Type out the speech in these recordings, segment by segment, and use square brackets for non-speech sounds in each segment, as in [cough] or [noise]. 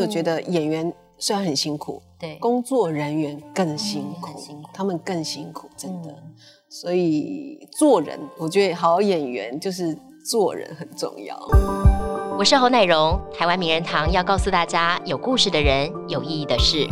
我觉得演员虽然很辛苦，对，工作人员更辛苦，很辛苦他们更辛苦，真的。嗯所以做人，我觉得好演员就是做人很重要。我是侯乃荣，台湾名人堂要告诉大家，有故事的人，有意义的事。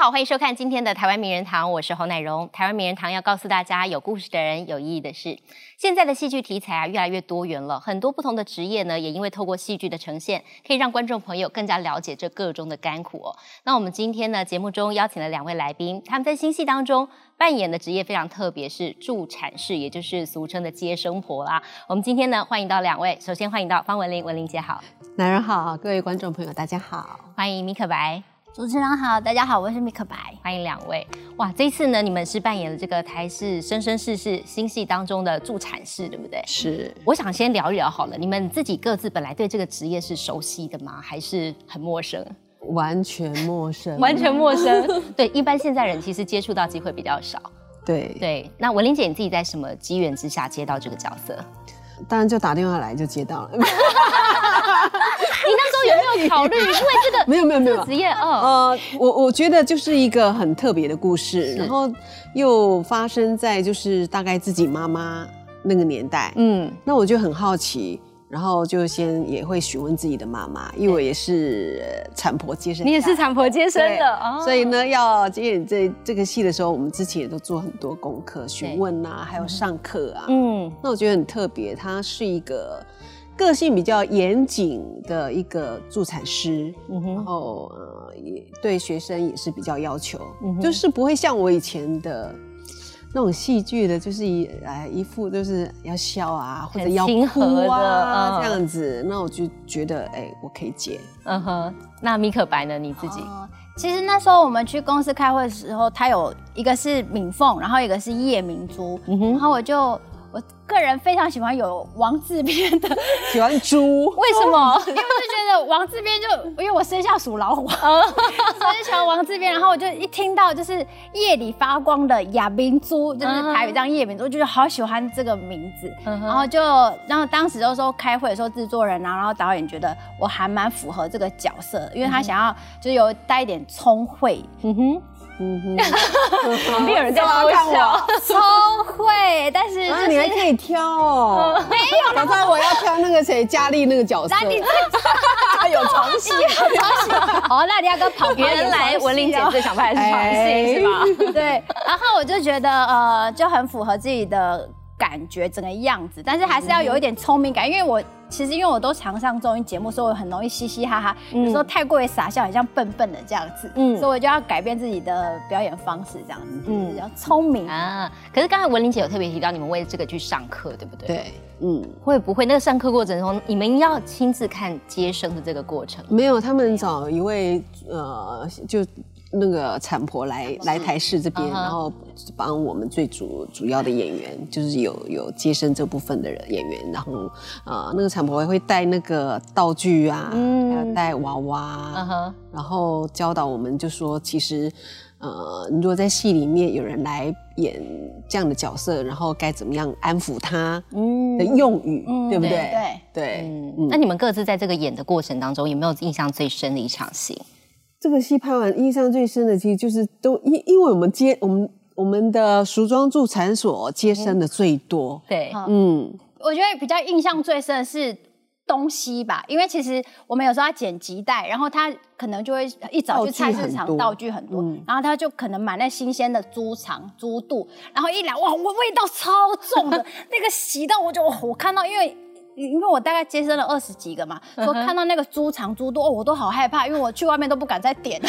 好，欢迎收看今天的台湾名人堂，我是侯乃荣。台湾名人堂要告诉大家，有故事的人，有意义的事。现在的戏剧题材啊，越来越多元了，很多不同的职业呢，也因为透过戏剧的呈现，可以让观众朋友更加了解这个中的甘苦哦。那我们今天呢，节目中邀请了两位来宾，他们在新戏当中扮演的职业非常特别，是助产士，也就是俗称的接生婆啦。我们今天呢，欢迎到两位，首先欢迎到方文玲，文玲姐好，男人好，各位观众朋友大家好。欢迎米可白。主持人好，大家好，我是米可白。欢迎两位！哇，这次呢，你们是扮演了这个台视《生生世世》新戏当中的助产士，对不对？是，我想先聊一聊好了，你们自己各自本来对这个职业是熟悉的吗？还是很陌生？完全陌生，[laughs] 完全陌生。[laughs] 对，一般现在人其实接触到机会比较少。对对，那文玲姐，你自己在什么机缘之下接到这个角色？当然就打电话来就接到了。[laughs] 你那时候有没有考虑？[laughs] 因为这个没有没有没有。职业，哦，呃，我我觉得就是一个很特别的故事，然后又发生在就是大概自己妈妈那个年代，嗯，那我就很好奇，然后就先也会询问自己的妈妈，因为我也是呃产婆接生，你也是产婆接生的，哦。所以呢，要接演这这个戏的时候，我们之前也都做很多功课，询问啊，还有上课啊。嗯，那我觉得很特别，他是一个个性比较严谨的一个助产师，嗯然后呃也对学生也是比较要求，嗯就是不会像我以前的。那种戏剧的，就是一哎一副就是要笑啊，或者要亲和的哭啊嗯这样子，那我就觉得哎，我可以接。嗯哼。那米可白呢？你自己？哦其实那时候我们去公司开会的时候，他有一个是敏凤，然后一个是叶明珠，嗯然后我就我个人非常喜欢有王字边的，[laughs] 喜欢猪，[laughs] 为什么？因为我就觉得王字边就因为我生肖属老虎，[laughs] 所以就喜欢王字边，然后我就一听到就是夜里发光的亚明珠，就是台语这样夜明珠，我就觉得好喜欢这个名字，嗯然后就然后当时就说开会的时候，制作人啊，然后导演觉得我还蛮符合这个角色，因为他想要就是有带一点聪慧，嗯哼，嗯哼。[laughs] 旁边有人在偷看笑。超会，但是啊，就是你还可以挑哦。没有，早知道我要挑那个谁佳丽那个角色。那你他 [laughs] 有床戏，床戏哦，那你要跟旁边原来文玲姐最想拍的是床戏是吧？对，然后我就觉得呃，就很符合自己的感觉，整个样子，但是还是要有一点聪明感，因为我其实因为我都常上综艺节目，所以我很容易嘻嘻哈哈，有时候太过于傻笑，很像笨笨的这样子，嗯所以我就要改变自己的表演方式，这样子，嗯嗯，比较聪明。啊，可是刚才文玲姐有特别提到，你们为这个去上课，对不对？。对，嗯，会不会那个上课过程中，你们要亲自看接生的这个过程？没有，他们找一位呃，就那个产婆来来台视这边，然后帮我们最主主要的演员，就是有有接生这部分的人演员，然后呃，那个产婆也会带那个道具啊，嗯。还有带娃娃，然后教导我们，就说其实，呃，如果在戏里面有人来演这样的角色，然后该怎么样安抚他的用语，对不对？对对，那你们各自在这个演的过程当中，有没有印象最深的一场戏？这个戏拍完，印象最深的其实就是都因因为我们接我们我们的梳妆助产所接生的最多，对，嗯，我觉得比较印象最深的是东西吧，因为其实我们有时候要剪脐带，然后他可能就会一早去菜市场道具很多道具很多，嗯。然后他就可能买那新鲜的猪肠、猪肚，然后一来哇，味味道超重的，[laughs] 那个洗到我就我看到因为。因为我大概接生了二十几个嘛，说看到那个猪肠、猪肚，哦，我都好害怕，因为我去外面都不敢再点。[laughs]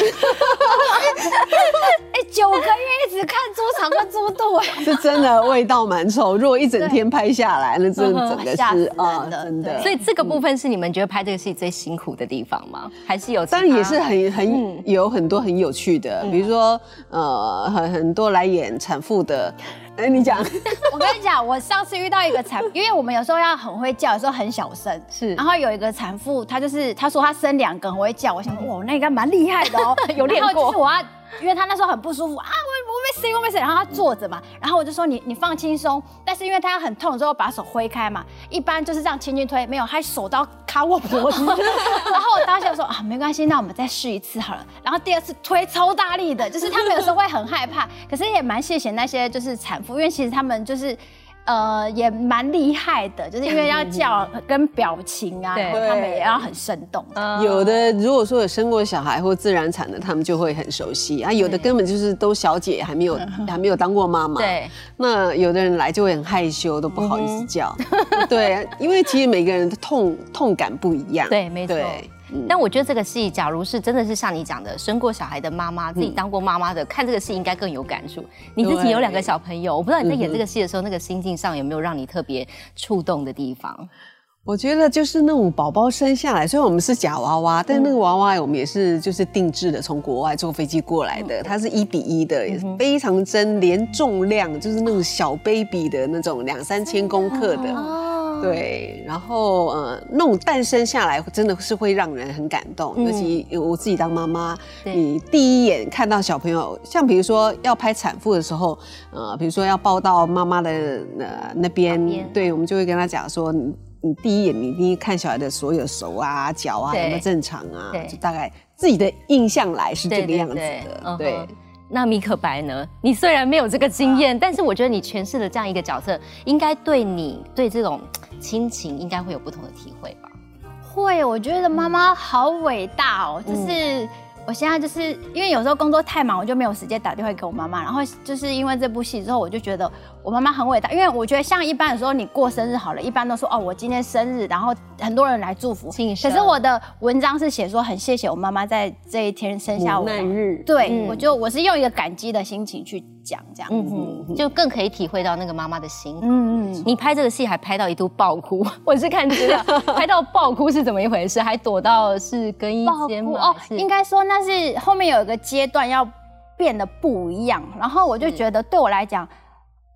哎，九个月一直看猪肠跟猪肚，哎，是真的味道蛮臭。如果一整天拍下来，那真的是啊，的真的。所以这个部分是你们觉得拍这个戏最辛苦的地方吗？还是有？当然也是很很、嗯有很多很有趣的，比如说呃很很多来演产妇的，哎你讲，[laughs] 我跟你讲，我上次遇到一个产，因为我们有时候要很会叫，有时候很小声。是。然后有一个产妇，她就是她说她生两个很会叫，我想说哇，那应该蛮厉害的哦，[laughs] 有练过。然后就是我要，因为他那时候很不舒服啊，我我没事，我没事。然后他坐着嘛，然后我就说你你放轻松。但是因为他很痛之后，把手挥开嘛，一般就是这样轻轻推，没有，他手刀卡我脖子。[laughs] 然后我当时说啊，没关系，那我们再试一次好了。然后第二次推超大力的，就是他们有时候会很害怕，可是也蛮谢谢那些就是产妇，因为其实他们就是。呃，也蛮厉害的，就是因为要叫跟表情啊，他们也要很生动。有的如果说有生过小孩或自然产的，他们就会很熟悉啊；有的根本就是都小姐，还没有 [laughs] 还没有当过妈妈。对，那有的人来就会很害羞，都不好意思叫。对，因为其实每个人的痛痛感不一样。对，没错。但我觉得这个戏，假如是真的是像你讲的，生过小孩的妈妈，自己当过妈妈的，看这个戏应该更有感触。你自己有两个小朋友，我不知道你在演这个戏的时候，那个心境上有没有让你特别触动的地方？我觉得就是那种宝宝生下来，虽然我们是假娃娃，但那个娃娃我们也是就是定制的，从国外坐飞机过来的，它是一比一的，也是非常真，连重量就是那种小 baby 的那种两三千公克的。对，然后呃，那种诞生下来真的是会让人很感动，尤其我自己当妈妈，你第一眼看到小朋友，像比如说要拍产妇的时候，呃，比如说要抱到妈妈的呃那边，对，我们就会跟他讲说，你你第一眼你第一看小孩的所有手啊脚啊有没有正常啊，就大概自己的印象来是这个样子的，对。那米可白呢？你虽然没有这个经验，但是我觉得你诠释的这样一个角色，应该对你对这种亲情应该会有不同的体会吧？会，我觉得妈妈好伟大哦，就是。我现在就是因为有时候工作太忙，我就没有时间打电话给我妈妈。然后就是因为这部戏之后，我就觉得我妈妈很伟大。因为我觉得像一般的时候，你过生日好了，一般都说哦，我今天生日，然后很多人来祝福。可是我的文章是写说很谢谢我妈妈在这一天生下我。难日。对，我就我是用一个感激的心情去讲这样，嗯就更可以体会到那个妈妈的心。嗯嗯。你拍这个戏还拍到一度爆哭，[laughs] 我是看资料，[laughs] 拍到爆哭是怎么一回事？还躲到是更衣间吗？哦，应该说那。是后面有一个阶段要变得不一样，然后我就觉得对我来讲，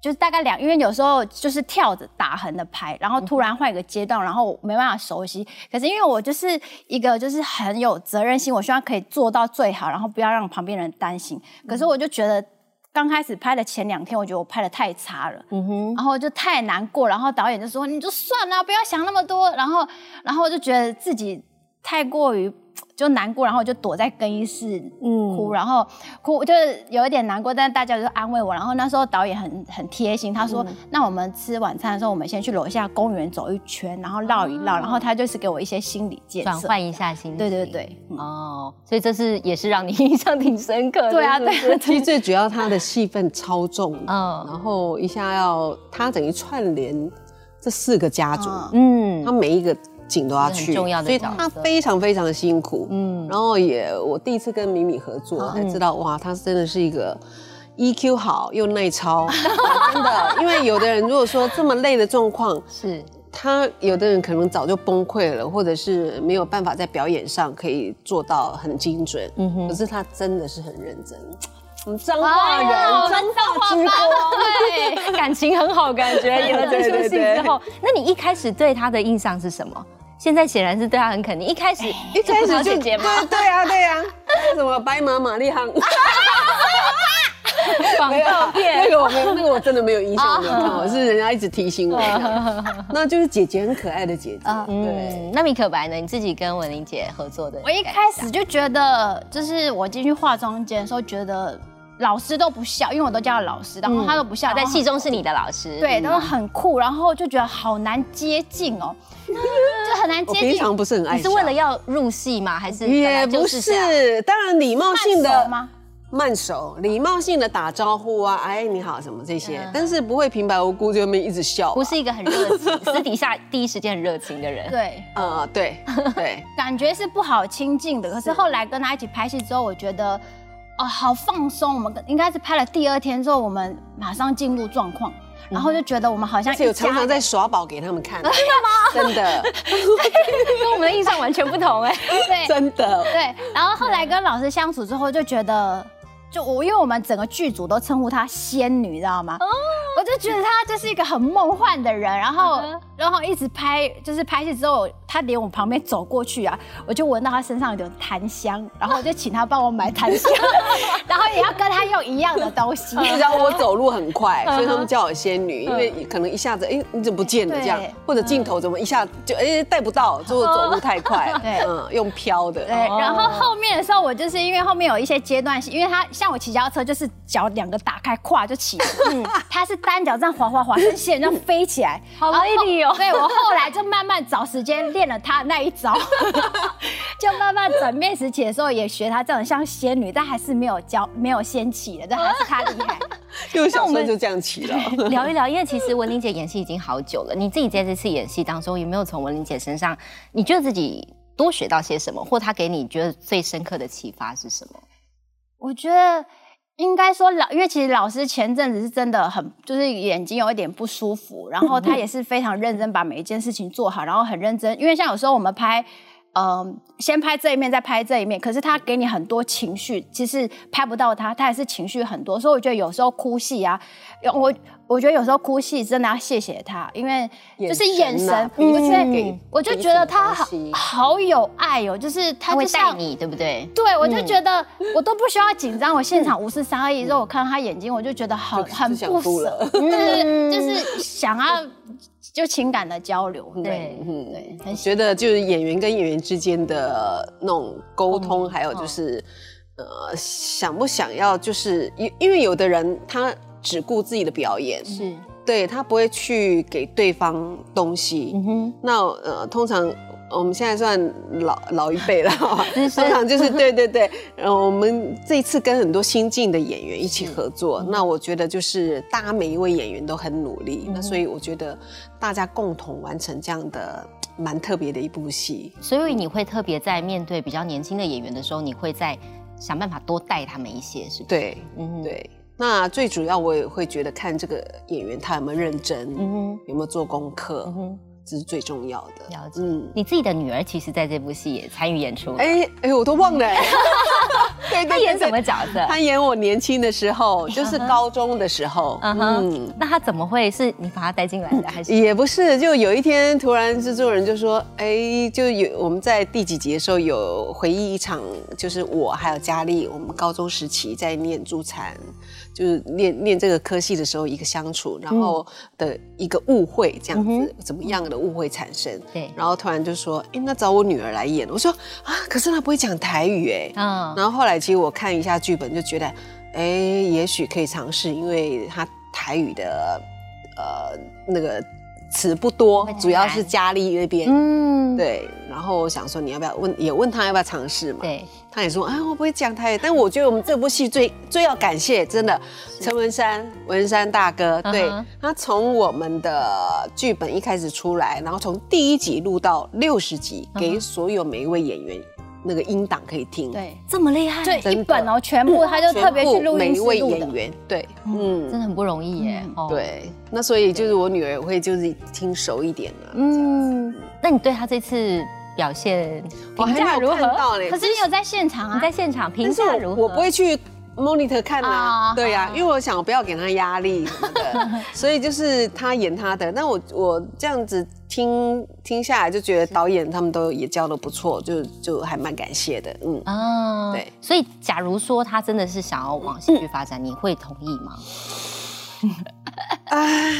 就是大概两，因为有时候就是跳着打横的拍，然后突然换一个阶段，然后没办法熟悉。可是因为我就是一个就是很有责任心，我希望可以做到最好，然后不要让旁边人担心。可是我就觉得刚开始拍的前两天，我觉得我拍的太差了，嗯哼，然后就太难过，然后导演就说你就算了，不要想那么多，然后然后就觉得自己太过于。就难过，然后就躲在更衣室哭，然后哭就是有一点难过，但是大家就安慰我。然后那时候导演很很贴心，他说：“那我们吃晚餐的时候，我们先去楼下公园走一圈，然后绕一绕。”然后他就是给我一些心理建设，转换一下心。对对对，哦，所以这是也是让你 [laughs] 印象挺深刻的。对啊，对。其实最主要他的戏份超重，嗯，然后一下要他等于串联这四个家族，嗯，他每一个。景都要去，所以他非常非常的辛苦。嗯，然后也我第一次跟米米合作，才知道哇，他真的是一个 EQ 好又耐操，[laughs] 真的。因为有的人如果说这么累的状况，是他有的人可能早就崩溃了，或者是没有办法在表演上可以做到很精准。嗯哼，可是他真的是很认真。我 [tsk] 们脏话人，脏话之对，[laughs] 感情很好，感觉演了这出戏之后，那你一开始对他的印象是什么？现在显然是对他很肯定。一开始一开始就对对啊对啊，什么白马玛丽哈，[laughs] 广告片那个我没有，那个我真的没有印象，没有看，我是人家一直提醒我。那就是姐姐很可爱的姐姐。对，那米可白呢？你自己跟文玲姐合作的，我一开始就觉得，就是我进去化妆间的时候，觉得。老师都不笑，因为我都叫他老师，然后他都不笑。在戏中是你的老师，对，然后很酷，然后就觉得好难接近哦，[laughs] 就很难接近。平常不是很爱。你是为了要入戏吗？还是也不是？当然礼貌性的吗？慢手，礼貌性的打招呼啊，哎，你好，什么这些，但是不会平白无故就那么一直笑。不是一个很热情，[laughs] 私底下第一时间很热情的人。对，呃，对对，[laughs] 感觉是不好亲近的。可是后来跟他一起拍戏之后，我觉得。哦，好放松！我们应该是拍了第二天之后，我们马上进入状况，然后就觉得我们好像有常常在耍宝给他们看，真的吗？真的，[laughs] 跟我们的印象完全不同哎，[laughs] 对，真的，对。然后后来跟老师相处之后，就觉得，就我因为我们整个剧组都称呼她仙女，知道吗？哦。我就觉得她就是一个很梦幻的人，然后嗯然后一直拍，就是拍戏之后，她连我旁边走过去啊，我就闻到她身上有点檀香，然后我就请她帮我买檀香，[laughs] [laughs] 然后也要跟她用一样的东西。你知道我走路很快，嗯所以他们叫我仙女，因为可能一下子，哎，你怎么不见了？这样，或者镜头怎么一下就哎带不到，就走路太快，对 [laughs] 嗯，用飘的，对，然后后面的时候，我就是因为后面有一些阶段性，因为他像我骑脚踏车，就是脚两个打开，胯就起来，嗯，他是单脚这样滑滑滑，跟线这样飞起来，好然后威力哦对我后来就慢慢找时间练了他那一招，[laughs] 就慢慢转面时期的时候也学他这样像仙女，但还是没有教没有掀起的，但还是他厉害。因为小时候就这样骑了。[laughs] 聊一聊，因为其实文玲姐演戏已经好久了，你自己在这次演戏当中有没有从文玲姐身上，你觉得自己多学到些什么，或她给你觉得最深刻的启发是什么？我觉得应该说老，因为其实老师前阵子是真的很，就是眼睛有一点不舒服，然后他也是非常认真把每一件事情做好，然后很认真，因为像有时候我们拍。嗯，先拍这一面，再拍这一面。可是他给你很多情绪，其实拍不到他，他也是情绪很多。所以我觉得有时候哭戏啊，我我觉得有时候哭戏真的要谢谢他，因为就是眼神，啊我觉得给我就觉得他好好有爱哦，就是他她会带你，对不对？对，我就觉得我都不需要紧张，我现场无视三二一，之后我看到他眼睛，我就觉得好就很不舍哭了，就是就是想要就情感的交流，对嗯，对，觉得就是演员跟演员之间的那种沟通，还有就是呃想不想要，就是因因为有的人他只顾自己的表演，是，对他不会去给对方东西。嗯哼，那呃，通常我们现在算老老一辈了。[laughs] 哈，通常就是对对对，然后，我们这一次跟很多新进的演员一起合作，嗯。那我觉得就是大家每一位演员都很努力，嗯那所以我觉得大家共同完成这样的蛮特别的一部戏。所以你会特别在面对比较年轻的演员的时候，你会在想办法多带他们一些，是不是？，对嗯，对，那最主要我也会觉得看这个演员他有没有认真，嗯哼，有没有做功课，嗯哼，这是最重要的。了解。嗯，你自己的女儿其实在这部戏也参与演出了，哎哎，我都忘了、哎对对 [laughs] 她演什么角色？他演我年轻的时候，就是高中的时候，嗯哼嗯，那她怎么会是你把她带进来的，还是？[laughs] 也不是，就有一天突然制作人就说，哎，就有我们在第几集的时候有回忆一场，就是我还有佳丽，我们高中时期在念助产，就是念念这个科系的时候一个相处，然后的一个误会这样子，怎么样的误会产生？对然后突然就说，哎，那找我女儿来演，我说啊，可是她不会讲台语，哎，嗯，然后后来其实我看一下剧本，就觉得，哎，也许可以尝试，因为她台语的呃那个词不多，主要是嘉丽那边。嗯，对，然后我想说你要不要问，也问他要不要尝试嘛？对，他也说，啊，我不会讲台语，但我觉得我们这部戏最最要感谢，真的陈文山，文山大哥，对、他从我们的剧本一开始出来，然后从第一集录到六十集，嗯给所有每一位演员那个音档可以听，对。这么厉害，对，一本哦，全部他就特别去录音每一位演。员，对，嗯真的嗯，很不容易耶。嗯。哦，对，那所以就是我女儿会就是听熟一点了，嗯，那你对她这次表现评价如何？可是你有在现场啊？你在现场评价如何？我我不会去 monitor 看啊，啊对呀、因为我想不要给他压力什么的，[laughs] 所以就是他演他的。但我我这样子听听下来，就觉得导演他们都也教的不错，就就还蛮感谢的，嗯。啊，对。所以，假如说他真的是想要往戏剧发展，你会同意吗？[laughs]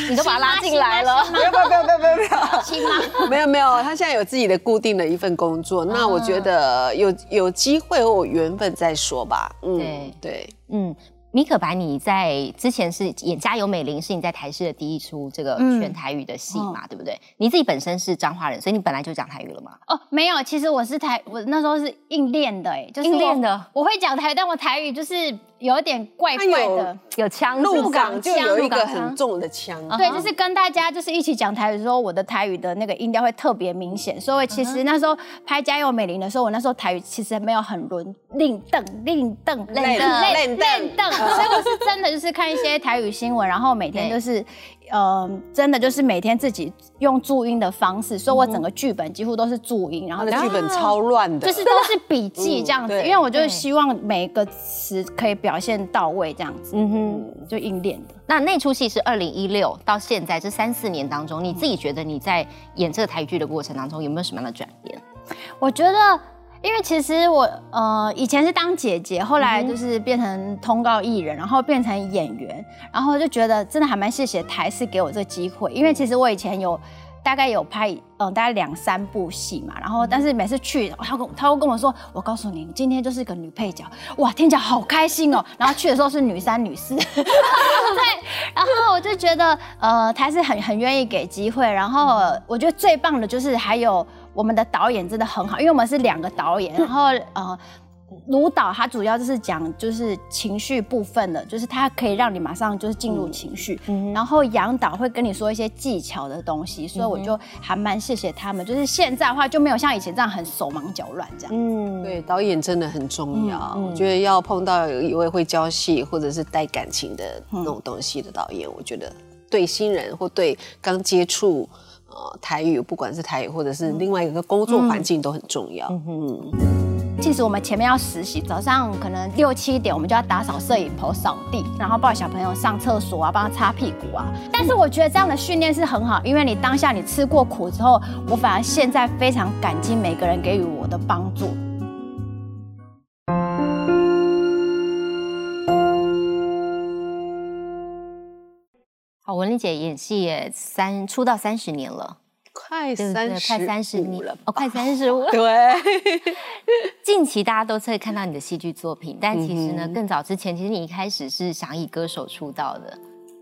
你都把他拉进来了，不要不要不要不要不要不要！亲妈？没有没有，他现在有自己的固定的一份工作，那我觉得有有机会或有缘分再说吧。嗯，对对，嗯。米可白，你在之前是演《家有美玲》，是你在台视的第一出这个嗯全台语的戏嘛，对不对？你自己本身是彰化人，所以你本来就讲台语了吗？哦，没有，其实我是台，我那时候是硬练的，哎，就是硬练的，我会讲台语，但我台语就是有一点怪怪的。有腔入港港就有一个很重的腔，对，就是跟大家就是一起讲台语的时候，我的台语的那个音调会特别明显，所以其实那时候拍《家有美玲》的时候，我那时候台语其实没有很轮令邓令邓令邓练练邓，所以我是真的就是看一些台语新闻，然后每天就是呃，真的就是每天自己用注音的方式，所以我整个剧本几乎都是注音，然后剧本超乱的，就是都是笔记这样子，因为我就希望每个词可以表现到位这样子，嗯哼，就硬练的。那那出戏是二零一六到现在这三四年当中，你自己觉得你在演这个台剧的过程当中有没有什么样的转变？我觉得。因为其实我呃以前是当姐姐，后来就是变成通告艺人，然后变成演员，然后就觉得真的还蛮谢谢台视给我这个机会。因为其实我以前有大概有拍嗯大概两三部戏嘛，然后但是每次去他跟他会跟我说，我告诉你，今天就是一个女配角，哇，听起来好开心哦。[laughs] 然后去的时候是女三女四，[laughs] 对，然后我就觉得呃台视很很愿意给机会，然后我觉得最棒的就是还有。我们的导演真的很好，因为我们是两个导演，然后呃，卢导他主要就是讲就是情绪部分的，就是他可以让你马上就是进入情绪，然后杨导会跟你说一些技巧的东西，所以我就还蛮谢谢他们。就是现在的话就没有像以前这样很手忙脚乱这样。嗯，对，导演真的很重要。我觉得要碰到有一位会教戏或者是带感情的那种东西的导演，我觉得对新人或对刚接触。呃，台语不管是台语或者是另外一个工作环境都很重要。嗯，其实我们前面要实习，早上可能六七点我们就要打扫摄影棚、扫地，然后抱小朋友上厕所啊，帮他擦屁股啊。但是我觉得这样的训练是很好，因为你当下你吃过苦之后，我反而现在非常感激每个人给予我的帮助。丽姐演戏也三出道三十年了，快三快三十年了。哦，快三十五。[laughs] 对，[laughs] 近期大家都会看到你的戏剧作品，但其实呢，更早之前，其实你一开始是想以歌手出道的。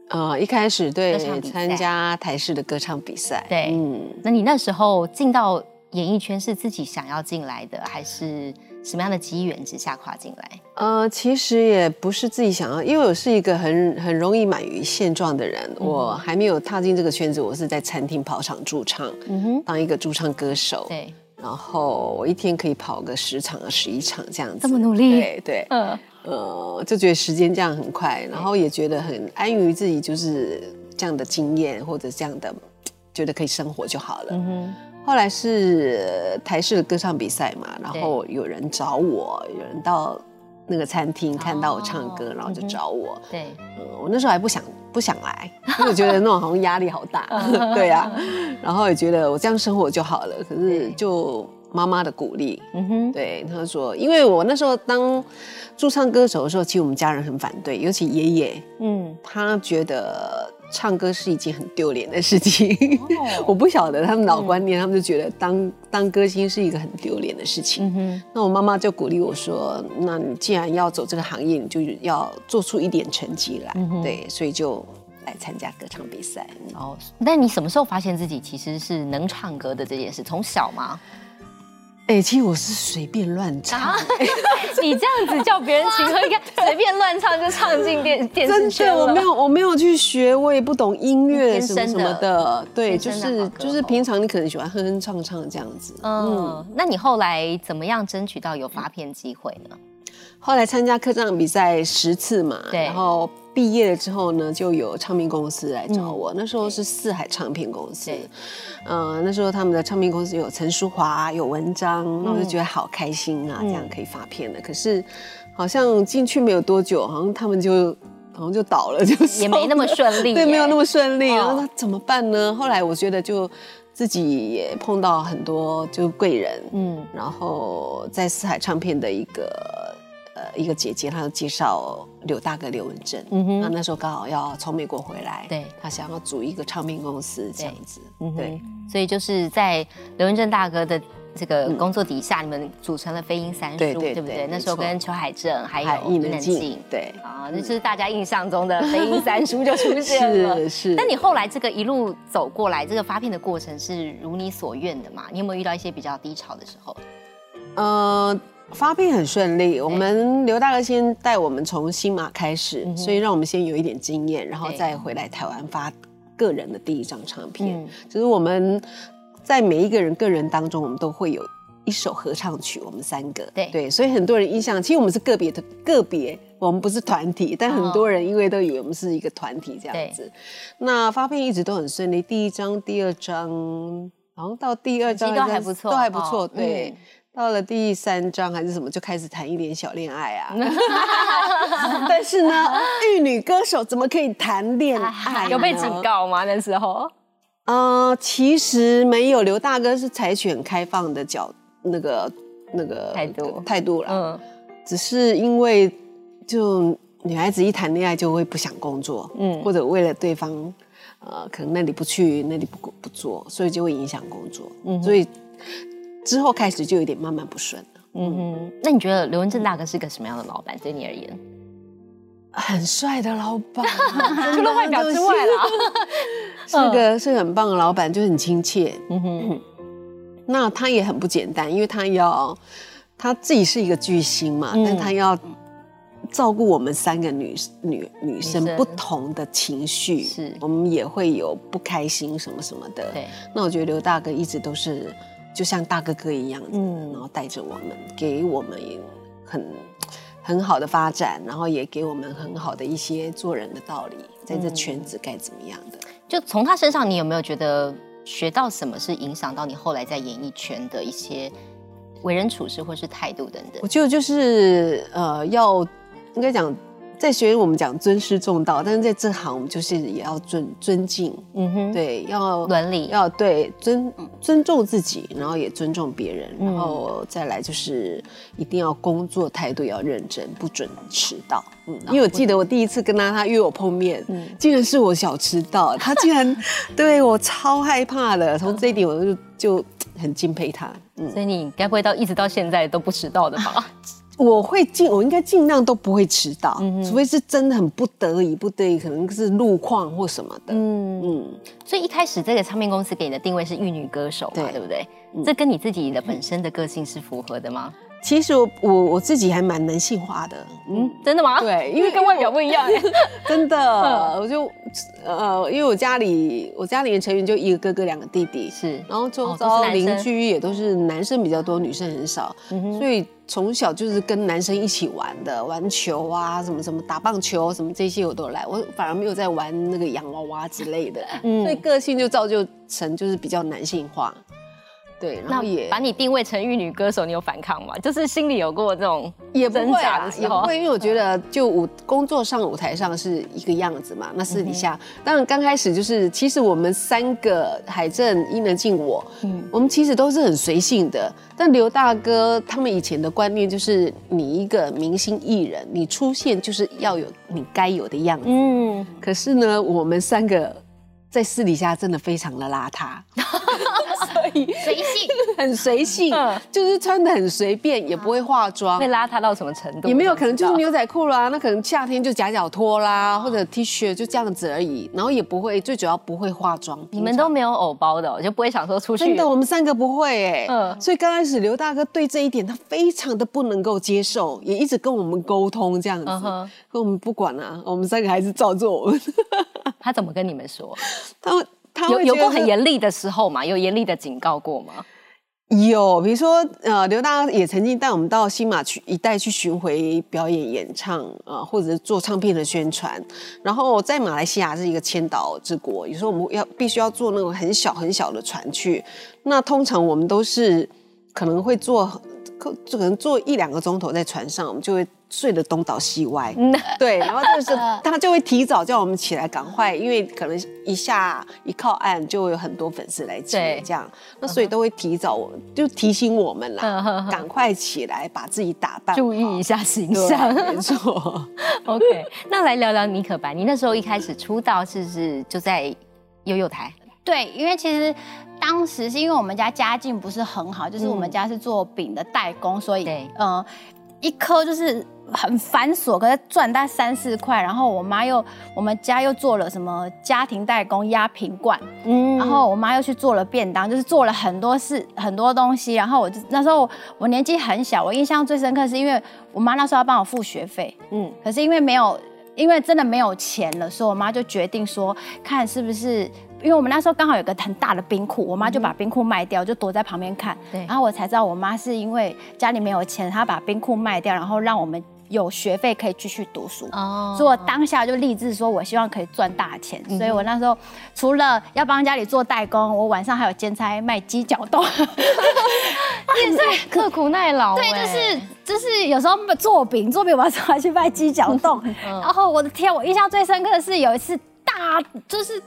呃，一开始对参加台式的歌唱比赛。对，嗯，那你那时候进到演艺圈是自己想要进来的，还是？什么样的机缘之下跨进来？呃，其实也不是自己想要，因为我是一个很很容易满于现状的人。我还没有踏进这个圈子，我是在餐厅跑场驻唱，嗯哼，当一个驻唱歌手。对，然后我一天可以跑个十场啊、十一场这样子。这么努力？对对，嗯呃，就觉得时间这样很快，然后也觉得很安于自己就是这样的经验或者这样的，觉得可以生活就好了。嗯哼。后来是台式的歌唱比赛嘛，然后有人找我，有人到那个餐厅看到我唱歌，然后就找我。对，我那时候还不想不想来，因为觉得那种好像压力好大。[laughs] [laughs] 对呀，然后也觉得我这样生活就好了。可是就妈妈的鼓励，嗯哼，对，她说，因为我那时候当驻唱歌手的时候，其实我们家人很反对，尤其爷爷，嗯，他觉得。唱歌是一件很丢脸的事情，[laughs] 我不晓得他们老观念，他们就觉得当当歌星是一个很丢脸的事情。那我妈妈就鼓励我说：“那你既然要走这个行业，你就要做出一点成绩来。”对，所以就来参加歌唱比赛。哦，那你什么时候发现自己其实是能唱歌的这件事？从小吗？哎，其实我是随便乱唱。[laughs] 你这样子叫别人情歌，应该？[laughs] 随便乱唱就唱进电电视圈了。我没有，我没有去学，我也不懂音乐什么什么的。对，就是就是平常你可能喜欢哼哼唱唱这样子。嗯，那你后来怎么样争取到有发片机会呢？后来参加科唱比赛十次嘛，然后毕业了之后呢，就有唱片公司来找我。那时候是四海唱片公司，嗯，那时候他们的唱片公司有陈淑华、有文章，那我就觉得好开心啊，这样可以发片了。可是好像进去没有多久，好像他们就好像就倒了，就也没那么顺利，[laughs] 对，没有那么顺利。然后怎么办呢？后来我觉得就自己也碰到很多就贵人，嗯，然后在四海唱片的一个。一个姐姐，她介绍刘大哥刘文正，嗯哼，那那时候刚好要从美国回来，对，他想要组一个唱片公司这样子，对，所以就是在刘文正大哥的这个工作底下，你们组成了飞鹰三叔，对不对？那时候跟邱海正还有易能静，对，啊，那就是大家印象中的飞鹰三叔就出现了，[laughs] 是是。那你后来这个一路走过来，这个发片的过程是如你所愿的嘛？你有没有遇到一些比较低潮的时候？呃。发片很顺利，我们刘大哥先带我们从新马开始，所以让我们先有一点经验，然后再回来台湾发个人的第一张唱片。就是我们在每一个人个人当中，我们都会有一首合唱曲，我们三个。对。对，所以很多人印象，其实我们是个别的个别，我们不是团体，但很多人因为都以为我们是一个团体这样子。那发片一直都很顺利，第一张、第二张，然后到第二张都还不错都还不错，哦。对。嗯到了第三章还是什么，就开始谈一点小恋爱啊。[laughs] [laughs] 但是呢，玉女歌手怎么可以谈恋爱？有被警？告吗？那时候呃，其实没有，刘大哥是采取很开放的角那个那个态度态度了。嗯，只是因为就女孩子一谈恋爱就会不想工作，嗯嗯，或者为了对方，呃，可能那里不去，那里不不做，所以就会影响工作，嗯，所以之后开始就有点慢慢不顺了。嗯哼，那你觉得刘文正大哥是个什么样的老板？对你而言，很帅的老板，[laughs] 除了外表之外啦，[laughs] 是个是个很棒的老板，就很亲切。嗯哼，那他也很不简单，因为他要他自己是一个巨星嘛，嗯但他要照顾我们三个女女女生不同的情绪，是我们也会有不开心什么什么的。对，那我觉得刘大哥一直都是就像大哥哥一样，嗯嗯，然后带着我们，给我们很很好的发展，然后也给我们很好的一些做人的道理，在这圈子该怎么样的。就从他身上，你有没有觉得学到什么是影响到你后来在演艺圈的一些为人处事或是态度等等我？觉得就是呃，要应该讲在学院我们讲尊师重道，但是在这行我们就是也要尊尊敬，嗯哼，对，要伦理要对尊尊重自己，然后也尊重别人，嗯然后再来就是一定要工作态度要认真，不准迟到。嗯，因为我记得我第一次跟他，他约我碰面，嗯竟然是我小迟到，他竟然对我超害怕的。从这一点我就就很敬佩他。嗯，所以你该不会到一直到现在都不迟到的吧？[laughs] 我会尽，我应该尽量都不会迟到，嗯除非是真的很不得已，不得已可能是路况或什么的。嗯，嗯，所以一开始这个唱片公司给你的定位是玉女歌手嘛，对对不对？这跟你自己的本身的个性是符合的吗？其实我我我自己还蛮男性化的，嗯，真的吗？对因为跟外表不一样。[laughs] 真的，嗯。我就呃，因为我家里我家里的成员就一个哥哥两个弟弟，是，然后周遭邻居也都是男生比较多，女生很少，所以从小就是跟男生一起玩的，玩球啊，什么什么打棒球什么这些我都来，我反而没有在玩那个洋娃娃之类的，嗯。所以个性就造就成就是比较男性化，对，然那后也把你定位成玉女歌手，你有反抗吗？就是心里有过这种挣也不会、啊扎的，时候，也不会，因为我觉得就舞工作上舞台上是一个样子嘛，那私底下、当然刚开始就是，其实我们三个海正、伊能静我，嗯我们其实都是很随性的。但刘大哥他们以前的观念就是，你一个明星艺人，你出现就是要有你该有的样子。嗯，可是呢，我们三个在私底下真的非常的邋遢，所 [laughs] 以随性。[laughs] 很随性，嗯就是穿的很随便，也不会化妆会。邋遢到什么程度？也没有，可能就是牛仔裤啦，那可能夏天就夹脚拖啦，或者 T 恤就这样子而已，然后也不会，最主要不会化妆。你们都没有偶包的哦，就不会想说出去真的，我们三个不会哎、嗯所以刚开始刘大哥对这一点他非常的不能够接受，也一直跟我们沟通这样子，跟我们不管啊，我们三个还是照做。[laughs] 他怎么跟你们说？他会他会有有过很严厉的时候嘛？有严厉的警告过吗？有，比如说，呃，刘大也曾经带我们到新马去一带去巡回表演、演唱，呃，或者是做唱片的宣传。然后在马来西亚是一个千岛之国，有时候我们要必须要坐那种很小很小的船去。那通常我们都是可能会坐，可可能坐一两个钟头在船上，我们就会睡得东倒西歪。对，然后就是 [laughs] 他就会提早叫我们起来，赶快，因为可能一下一靠岸就会有很多粉丝来接对，这样，那所以都会提早我们就提醒我们啦，赶快起来把自己打扮好注意一下形象。没错。[laughs] OK，那来聊聊尼可白。你那时候一开始出道是不是就在悠悠台？对，因为其实当时是因为我们家家境不是很好，就是我们家是做饼的代工，所以嗯呃，一颗就是很繁琐，可是赚大概三四块。然后我妈又我们家又做了什么家庭代工压瓶罐，嗯然后我妈又去做了便当，就是做了很多事很多东西。然后我就那时候我年纪很小，我印象最深刻是因为我妈那时候要帮我付学费，嗯可是因为没有，因为真的没有钱了，所以我妈就决定说，看是不是因为我们那时候刚好有个很大的冰库，我妈就把冰库卖掉，就躲在旁边看。对然后我才知道我妈是因为家里没有钱，她把冰库卖掉，然后让我们有学费可以继续读书。哦所以我当下就立志说，我希望可以赚大钱。所以我那时候除了要帮家里做代工，我晚上还有兼差卖鸡脚冻。也 [laughs] 是刻苦耐劳对，哎，就是就是有时候做饼，做饼晚上还去卖鸡脚冻。[laughs] 然后我的天，我印象最深刻的是有一次大就是。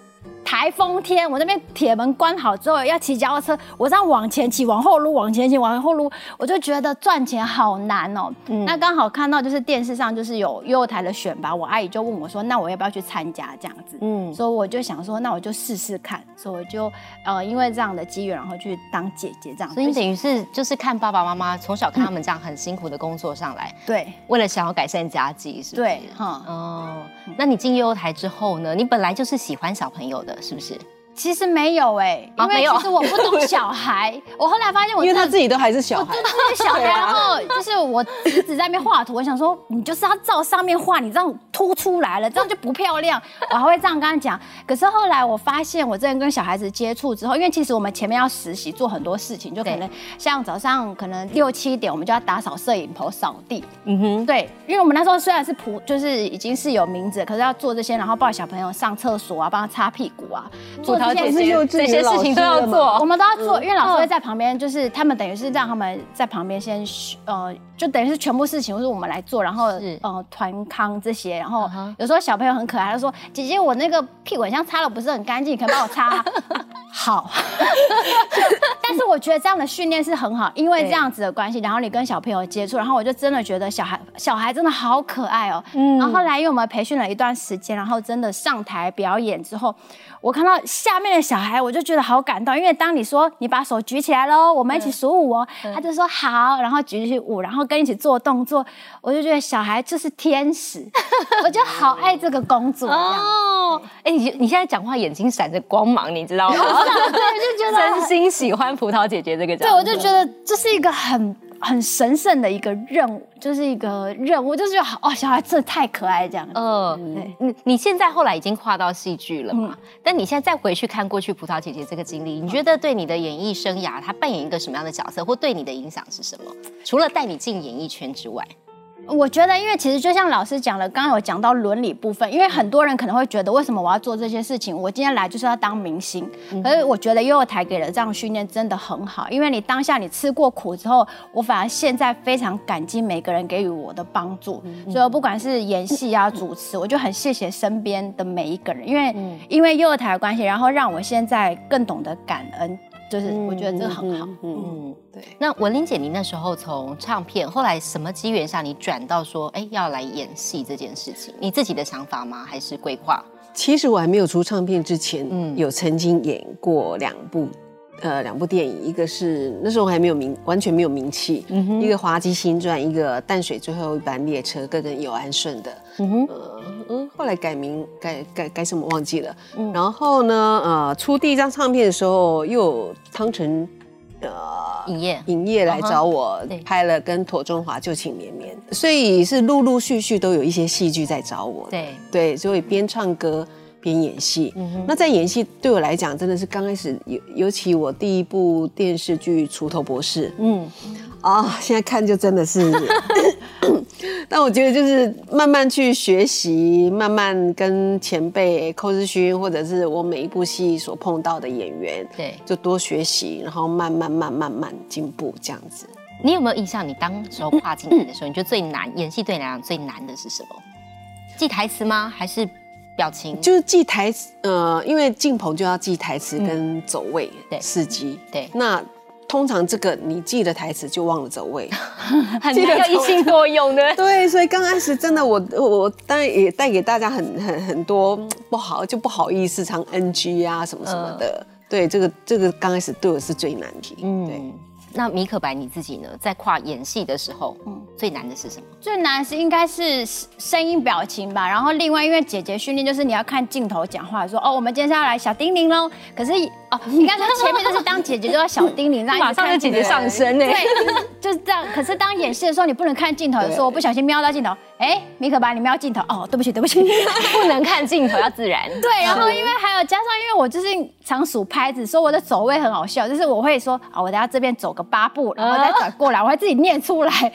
台风天，我那边铁门关好之后，要骑脚踏车，我这样往前骑，往后撸，往前骑，往后撸，我就觉得赚钱好难哦。那刚好看到就是电视上就是有幼幼台的选拔，我阿姨就问我说，那我要不要去参加这样子？嗯所以我就想说，那我就试试看。所以我就呃，因为这样的机缘，然后去当姐姐这样。所以你等于是就是看爸爸妈妈从小看他们这样很辛苦的工作上来，对为了想要改善家计，是不是？对，哈。哦，那你进幼幼台之后呢？你本来就是喜欢小朋友的，是不是？其实没有哎、因为其实我不懂 [laughs] 小孩，我后来发现我因为他自己都还是小孩，就是小孩，[laughs] 然后就是我一直在那边画图，我想说你就是要照上面画，你这样凸出来了，这样就不漂亮。我还会这样跟他讲。可是后来我发现，我真的跟小孩子接触之后，因为其实我们前面要实习做很多事情，就可能像早上可能六七点我们就要打扫摄影棚、扫地，嗯哼，对，因为我们那时候虽然是普，就是已经是有名字，可是要做这些，然后抱小朋友上厕所啊，帮他擦屁股啊，做这些是幼稚园这些事情都要做。我。们都要做，因为老师嗯。会在旁边，就是他们等于是让他们在旁边先呃，就等于是全部事情都是我们来做，然后呃团康这些，然后有时候小朋友很可爱，他说姐姐我那个屁股好像擦的不是很干净，你可以帮我擦。[laughs] 啊、[laughs] 好，但是我觉得这样的训练是很好，因为这样子的关系，然后你跟小朋友接触，然后我就真的觉得小孩小孩真的好可爱哦。嗯。然后后来因为我们培训了一段时间，然后真的上台表演之后，我看到下面的小孩，我就觉得好感动，因为当你说你把手举起来喽，我们一起数五哦，他就说好，然后举起五，然后跟一起做动作，我就觉得小孩就是天使，[laughs] 我就好爱这个工作。哦，哎，你你现在讲话眼睛闪着光芒，你知道吗？[laughs] 对，就觉得 [laughs] 真心喜欢葡萄姐姐这个角对，我就觉得这是一个很很神圣的一个任务，就是一个任务，就是觉得好哦，小孩真的太可爱这样。呃，对你你现在后来已经跨到戏剧了嘛？但你现在再回去看过去葡萄姐姐这个经历，你觉得对你的演艺生涯，她扮演一个什么样的角色，或对你的影响是什么？除了带你进演艺圈之外，我觉得，因为其实就像老师讲了，刚刚有讲到伦理部分，因为很多人可能会觉得，为什么我要做这些事情？我今天来就是要当明星。可是我觉得幼儿台给了这样训练真的很好，因为你当下你吃过苦之后，我反而现在非常感激每个人给予我的帮助。所以不管是演戏啊、主持，我就很谢谢身边的每一个人，因为、因为幼儿台的关系，然后让我现在更懂得感恩，就是我觉得这个很好。嗯嗯，嗯，对。那文玲姐，你那时候从唱片，后来什么机缘下你转到说，哎，要来演戏这件事情，你自己的想法吗？还是规划？其实我还没有出唱片之前，嗯有曾经演过两部，呃，两部电影，一个是那时候还没有名，完全没有名气，嗯一个《滑稽新传》，一个《淡水最后一班列车》，跟跟尤安顺的，嗯哼，呃嗯，后来改名改改改什么忘记了。然后呢，呃，出第一张唱片的时候，又有汤臣呃影业，影业来找我对。拍了跟妥中华《旧情绵绵》，所以是陆陆续续都有一些戏剧在找我。对，对，所以边唱歌边演戏。嗯那在演戏对我来讲，真的是刚开始，尤尤其我第一部电视剧《锄头博士》嗯，啊，现在看就真的是，但我觉得就是慢慢去学习，慢慢跟前辈寇志勋或者是我每一部戏所碰到的演员，对。就多学习，然后慢慢慢慢慢进步这样子。你有没有印象？你当时候跨进来的时候，你觉得最难演戏对你来讲最难的是什么？记台词吗？还是表情？就是记台词，呃，因为进棚就要记台词跟走位、对司机。对那通常这个你记得台词就忘了走位。[laughs] 很记得难要一心多用的。[laughs] 对，所以刚开始真的我我我当然也带给大家很很很多不好，就不好意思，唱 NG 啊什么什么的。对，这个这个刚开始对我是最难题。嗯，对。嗯，那米可白你自己呢，在跨演戏的时候，嗯最难的是什么？最难是应该是声音表情吧，然后另外因为姐姐训练就是你要看镜头讲话，说哦我们今天是要来小叮铃喽，可是哦应该说前面就是当姐姐就要小叮铃，让马上就姐姐上身呢。对，就是这样。可是当演戏的时候，你不能看镜头，有时候我不小心瞄到镜头，哎，米可白，你瞄镜头，哦，对不起，对不起，[laughs] [laughs] 不能看镜头，要自然。对，然后因为还有加上，因为我就是常数拍子，所以我的走位很好笑，就是我会说，啊，我等下这边走个八步，然后再转过来，我会自己念出来。[laughs] 因为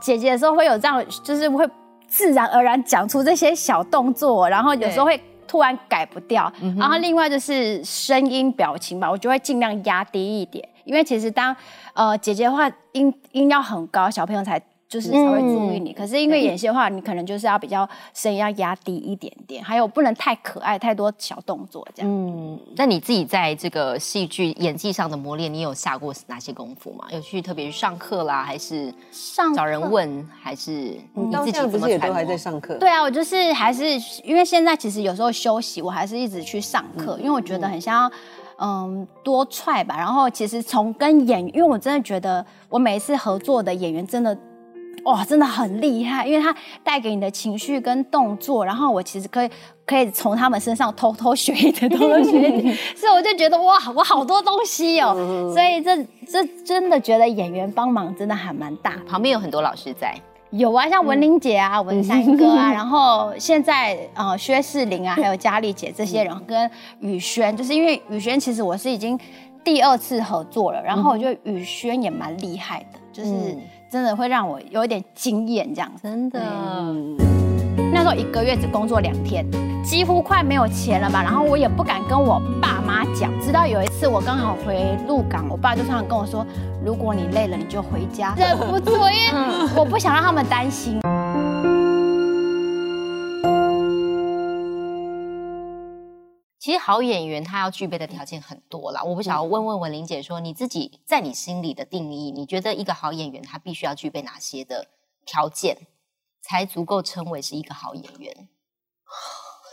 姐姐的时候会有这样，就是会自然而然讲出这些小动作，然后有时候会。突然改不掉，然后另外就是声音表情吧，我就会尽量压低一点，因为其实当呃姐姐的话音音要很高，小朋友才。就是才会注意你，可是因为演戏的话，你可能就是要比较声音要压低一点点，还有不能太可爱，太多小动作这样。嗯，那你自己在这个戏剧演技上的磨练，你有下过哪些功夫吗？有去特别去上课啦，还是上找人问，还是你自己不是也都还在上课？对啊，我就是还是因为现在其实有时候休息，我还是一直去上课，因为我觉得很像嗯多踹吧。然后其实从跟演，因为我真的觉得我每一次合作的演员真的。哇，真的很厉害，因为他带给你的情绪跟动作，然后我其实可以可以从他们身上偷偷学一点，偷偷学一点，所以我就觉得哇，我好多东西哦，所以这这真的觉得演员帮忙真的还蛮大，旁边有很多老师在，有啊，像文玲姐啊、文山哥啊，[laughs] 然后现在呃薛世林啊，还有佳丽姐这些人跟宇轩，就是因为宇轩其实我是已经第二次合作了，然后我觉得宇轩也蛮厉害的，就是。真的会让我有一点惊艳，这样真的。那时候一个月只工作两天，几乎快没有钱了吧。然后我也不敢跟我爸妈讲。直到有一次我刚好回鹿港，我爸就突然跟我说：“如果你累了，你就回家。[laughs] ”忍不住，因为我不想让他们担心。好演员他要具备的条件很多啦，我不想要问问文玲姐说，你自己在你心里的定义，你觉得一个好演员他必须要具备哪些的条件，才足够称为是一个好演员？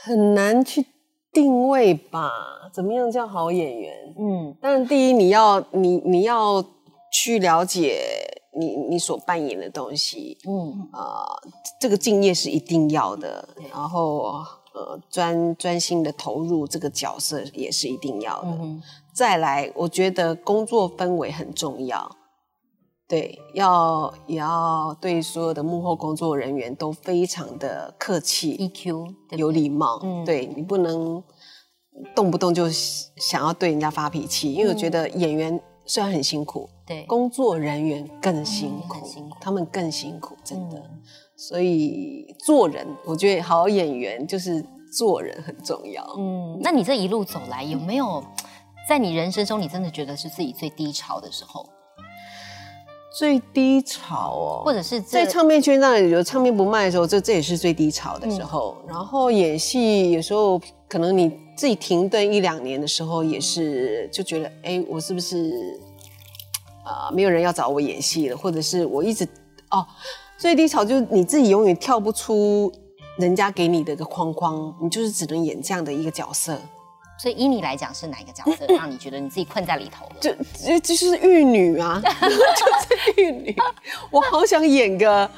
很难去定位吧？怎么样叫好演员？嗯，但第一你要你你要去了解你你所扮演的东西，嗯啊，这个敬业是一定要的，然后。呃，专专心的投入这个角色也是一定要的。再来，我觉得工作氛围很重要，对，要也要对所有的幕后工作人员都非常的客气，EQ 有礼貌。嗯，对你不能动不动就想要对人家发脾气，因为我觉得演员虽然很辛苦，对，工作人员更辛苦，他们更辛苦，真的。所以做人，我觉得好演员就是做人很重要。嗯，那你这一路走来，有没有在你人生中，你真的觉得是自己最低潮的时候？最低潮哦，或者是在唱片圈上有唱片不卖的时候，这这也是最低潮的时候。然后演戏有时候可能你自己停顿一两年的时候，也是就觉得，哎，我是不是啊没有人要找我演戏了？或者是我一直哦。最低潮就是你自己永远跳不出人家给你的一个框框，你就是只能演这样的一个角色。所以依你来讲，是哪一个角色 [laughs] 让你觉得你自己困在里头？就就就是玉女啊，[laughs] 就是玉女。我好想演个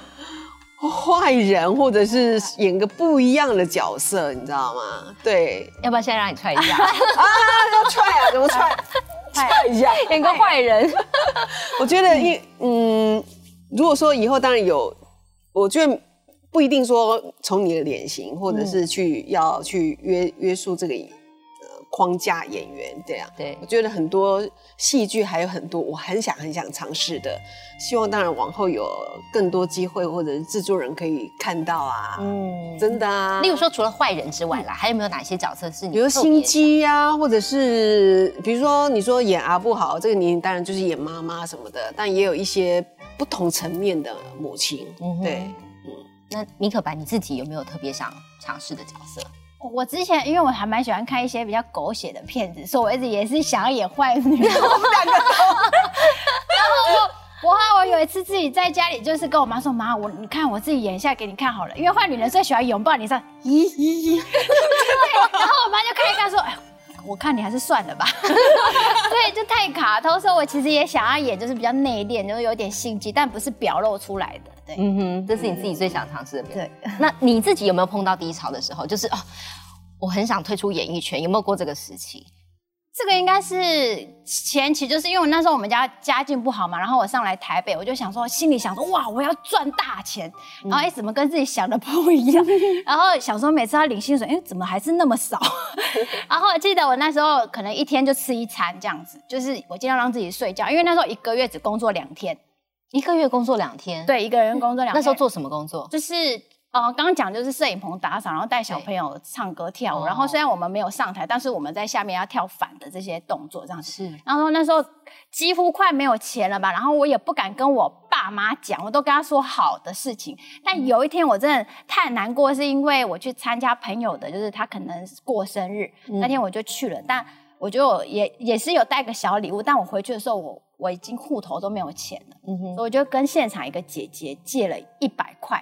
坏人，或者是演个不一样的角色，你知道吗？对，要不要现在让你踹一下？[laughs] 啊，要踹啊？怎么踹？踹一下，演个坏人。我觉得一嗯。如果说以后当然有，我觉得不一定说从你的脸型，或者是去要去约约束这个呃框架演员这样。对，我觉得很多戏剧还有很多我很想很想尝试的，希望当然往后有更多机会或者是制作人可以看到啊。嗯，真的啊。例如说除了坏人之外啦，还有没有哪些角色是你？比如心机呀，或者是比如说你说演阿不好，这个年龄当然就是演妈妈什么的，但也有一些。不同层面的母亲，对，嗯，那米可白你自己有没有特别想尝试的角色？我之前因为我还蛮喜欢看一些比较狗血的片子，所以我一直也是想要演坏女。我们两个都。然后我我我有一次自己在家里就是跟我妈说：“妈，我你看我自己演一下给你看好了，因为坏女人最喜欢拥抱你，说咦咦咦。”对，然后我妈就看一看说：“哎。”我看你还是算了吧，[laughs] 对，就太卡通。所以我其实也想要演，就是比较内敛，就是有点心机，但不是表露出来的。对，嗯哼，这是你自己最想尝试的。对，那你自己有没有碰到低潮的时候？就是哦，我很想退出演艺圈，有没有过这个时期？这个应该是前期，就是因为我那时候我们家家境不好嘛，然后我上来台北，我就想说，心里想说，哇，我要赚大钱，然后哎，怎么跟自己想的不一样？[laughs] 然后想说每次要领薪水，哎，怎么还是那么少？[laughs] 然后记得我那时候可能一天就吃一餐这样子，就是我尽量让自己睡觉，因为那时候一个月只工作两天，一个月工作两天，对，一个人工作两天。那时候做什么工作？就是。哦，刚刚讲就是摄影棚打扫，然后带小朋友唱歌跳舞，然后虽然我们没有上台，但是我们在下面要跳反的这些动作，这样子。是。然后那时候几乎快没有钱了吧，然后我也不敢跟我爸妈讲，我都跟他说好的事情。但有一天我真的太难过，是因为我去参加朋友的，就是他可能过生日那天我就去了，但我就也也是有带个小礼物，但我回去的时候我我已经户头都没有钱了，嗯哼，我就跟现场一个姐姐借了一百块。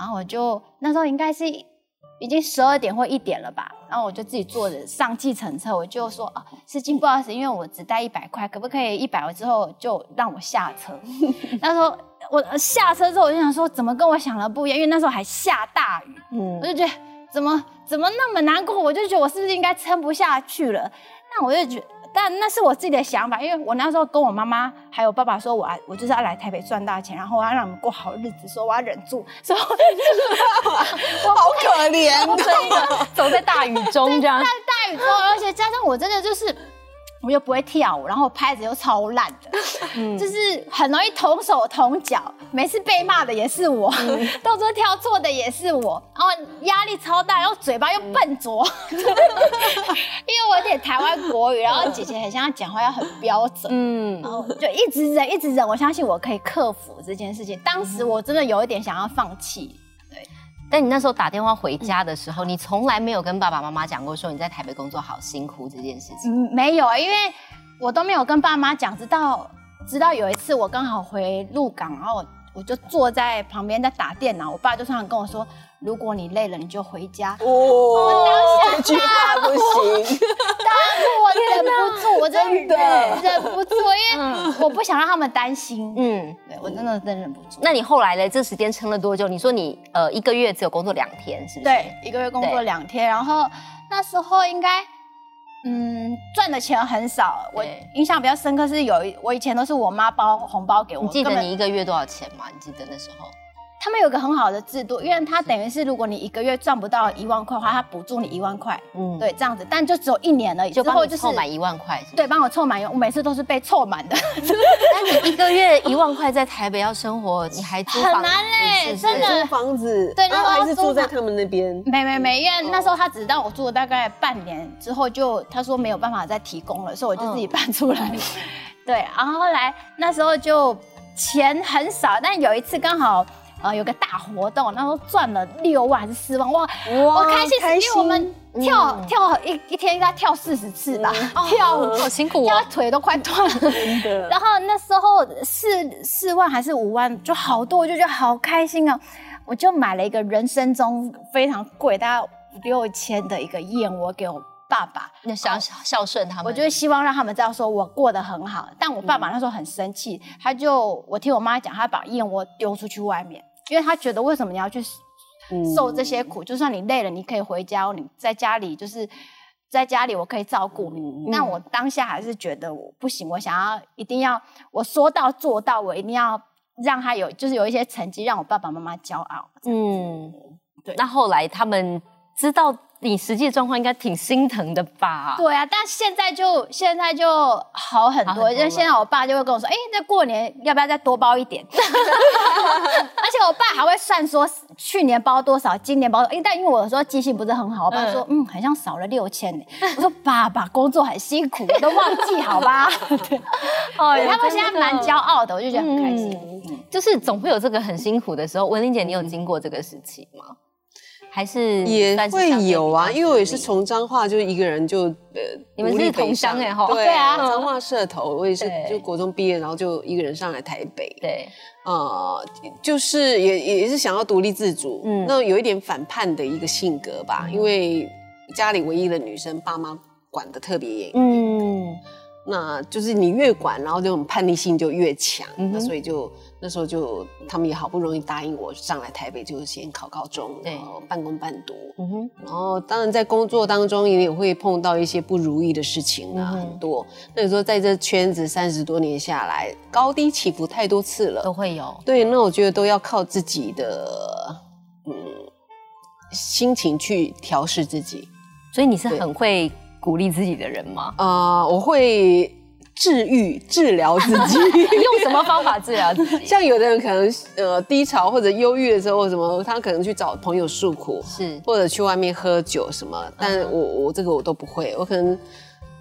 然后我就那时候应该是已经十二点或一点了吧，然后我就自己坐着上计程车，我就说啊，司机不好意思，因为我只带一百块，可不可以一百了之后就让我下车？[laughs] 那时候我下车之后我就想说，怎么跟我想的不一样？因为那时候还下大雨，嗯，我就觉得怎么怎么那么难过，我就觉得我是不是应该撑不下去了？那我就觉。但那是我自己的想法，因为我那时候跟我妈妈还有爸爸说，我我我就是要来台北赚大钱，然后我要让你们过好日子，说我要忍住，说我好可怜，这个走在大雨中这样，在大雨中，而且加上我真的就是。我又不会跳舞，然后拍子又超烂的，就是很容易同手同脚，每次被骂的也是我，[laughs] 动作跳错的也是我，然后压力超大，然后嘴巴又笨拙，[laughs] 因为我有点台湾国语，然后姐姐很像讲话要很标准，嗯，然后就一直忍，一直忍，我相信我可以克服这件事情。当时我真的有一点想要放弃。但你那时候打电话回家的时候，你从来没有跟爸爸妈妈讲过说你在台北工作好辛苦这件事情。嗯，没有啊，因为我都没有跟爸妈讲，直到直到有一次我刚好回鹿港，然后我就坐在旁边在打电脑，我爸就突然跟我说。如果你累了，你就回家。哦，这句话不行。当我忍不住，我真的忍不住，因为我不想让他们担心。嗯，对我真的真忍不住。那你后来呢？这时间撑了多久？你说你呃一个月只有工作两天，是不是？对，一个月工作两天。然后那时候应该嗯赚的钱很少。我印象比较深刻是有我以前都是我妈包红包给我。你记得你一个月多少钱吗？你记得那时候？他们有个很好的制度，因为他等于是如果你一个月赚不到一万块的话，他补助你一万块。嗯，对，这样子，但就只有一年而已。就帮我凑满一万块。对，帮我凑满，我每次都是被凑满的。那你一个月一万块在台北要生活，你还租很难嘞，真的租房子。对，然后还是住在他们那边。没没没，因为那时候他只让我住了大概半年之后，就他说没有办法再提供了，所以我就自己搬出来。对，然后后来那时候就钱很少，但有一次刚好。呃，有个大活动，然后赚了六万还是四万，哇，我开心，因为我们跳跳一一天应该跳四十次吧，[laughs] 跳舞好辛苦哦，腿都快断了。[laughs] 然后那时候四四万还是五万，就好多，我就觉得好开心啊！我就买了一个人生中非常贵，大概五六千的一个燕窝给我爸爸，那孝孝顺他们。我就希望让他们知道说我过得很好，但我爸爸那时候很生气，他就我听我妈讲，他把燕窝丢出去外面。因为他觉得为什么你要去受这些苦？就算你累了，你可以回家，你在家里就是在家里，我可以照顾你。那我当下还是觉得我不行，我想要一定要我说到做到，我一定要让他有就是有一些成绩，让我爸爸妈妈骄傲。嗯，对。那后来他们知道。你实际状况应该挺心疼的吧？对啊，但现在就现在就好很多。因为现在我爸就会跟我说：“哎，那过年要不要再多包一点？” [laughs] [laughs] 而且我爸还会算说去年包多少，今年包。哎，但因为我说记性不是很好，我爸说：“嗯，好像少了六千呢。”我说：“爸爸工作很辛苦，我都忘记好吧？” [laughs] 对，哦，他们现在蛮骄傲的，我就觉得很开心。就是总会有这个很辛苦的时候。文玲姐，你有经过这个时期吗？还是也会有啊，因为我也是从彰化就一个人就呃，你们是同乡哎哈，对啊，彰化社头，我也是就国中毕业，然后就一个人上来台北，对，呃，就是也也是想要独立自主，嗯，那有一点反叛的一个性格吧，因为家里唯一的女生，爸妈管的特别严，嗯。那就是你越管，然后这种叛逆性就越强。嗯那所以就那时候就他们也好不容易答应我上来台北，就先考高中，对然后半工半读。嗯哼，然后当然在工作当中也会碰到一些不如意的事情啊，嗯很多。那你说在这圈子三十多年下来，高低起伏太多次了都。会有。对，那我觉得都要靠自己的嗯心情去调试自己。所以你是很会鼓励自己的人吗？啊、我会治愈、治疗自己。[laughs] 用什么方法治疗自己？[laughs] 像有的人可能呃低潮或者忧郁的时候，什么他可能去找朋友诉苦，是或者去外面喝酒什么，但嗯我我这个我都不会，我可能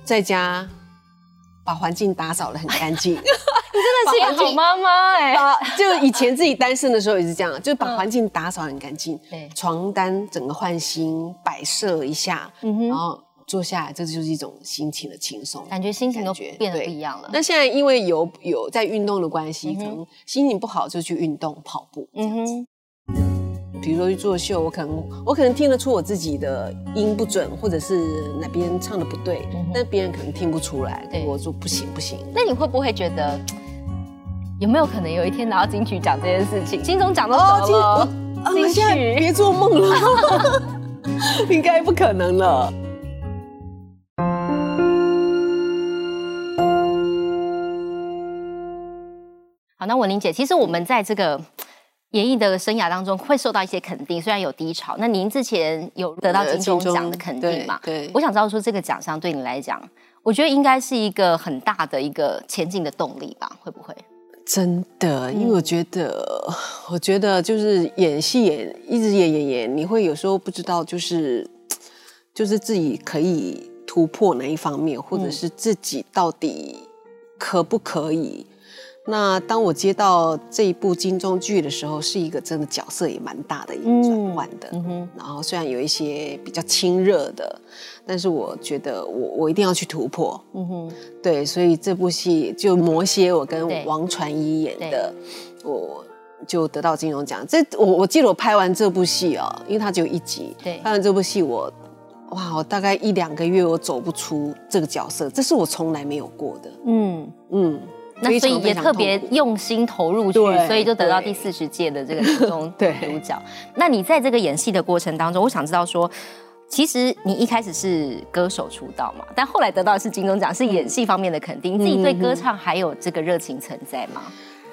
在家把环境打扫的很干净。[laughs] 你真的是一个好妈妈哎。啊，就以前自己单身的时候也是这样，就把环境打扫很干净，嗯对床单整个换新，摆设一下，嗯然后坐下来，这就是一种心情的轻松。感觉心情都感觉变得不一样了。那现在因为有有在运动的关系，可能心情不好就去运动跑步。嗯哼，比如说去作秀，我可能我可能听得出我自己的音不准，或者是哪边唱的不对，但别人可能听不出来。对我说不行不行，那你会不会觉得，有没有可能有一天拿到金曲奖这件事情，金钟奖都哦，今得了，我啊，金我现在曲别做梦了，[laughs] 应该不可能了。好，那文玲姐，其实我们在这个演艺的生涯当中会受到一些肯定，虽然有低潮。那您之前有得到呃金钟奖的肯定嘛？对对我想知道说这个奖项对你来讲，我觉得应该是一个很大的一个前进的动力吧？会不会？真的，因为我觉得，我觉得就是演戏演一直演演演，你会有时候不知道，就是就是自己可以突破哪一方面，或者是自己到底可不可以。那当我接到这一部金钟剧的时候，是一个真的角色也蛮大的一个转换的。嗯哼，然后虽然有一些比较亲热的，但是我觉得我我一定要去突破。嗯哼，对，所以这部戏就《魔蝎》，我跟王传一演的，我就得到金钟奖。这我我记得我拍完这部戏哦，因为它只有一集，对拍完这部戏我。哇！我大概一两个月，我走不出这个角色，这是我从来没有过的。嗯。嗯，那所以也特别用心投入去，所以就得到第四十届的这个金钟 [laughs] 对主角。那你在这个演戏的过程当中，我想知道说，其实你一开始是歌手出道嘛，但后来得到的是金钟奖，是演戏方面的肯定。你自己对歌唱还有这个热情存在吗？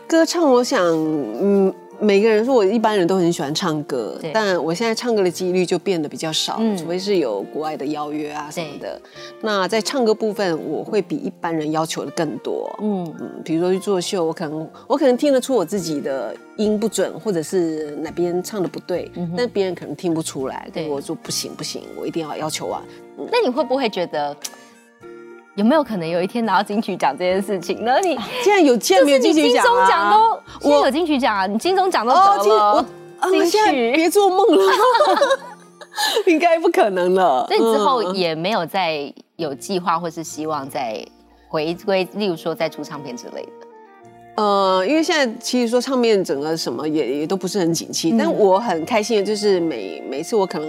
歌唱，我想，嗯，每个人说我一般人都很喜欢唱歌，但我现在唱歌的几率就变得比较少，嗯除非是有国外的邀约啊什么的。那在唱歌部分，我会比一般人要求的更多。嗯，嗯，比如说去做秀，我可能我可能听得出我自己的音不准，或者是哪边唱的不对，但别人可能听不出来。对我说不行不行，我一定要要求啊。那你会不会觉得？有没有可能有一天拿到金曲奖这件事情呢？你既然有，现在没有就是你金金曲奖钟奖啊都，现在有金曲奖啊，你金钟奖都得了，我啊，金我现在曲别做梦了，[laughs] 应该不可能了。所以之后嗯也没有再有计划或是希望再回归，例如说再出唱片之类的。呃，因为现在其实说唱片整个什么也也都不是很景气，但我很开心的就是每每次我可能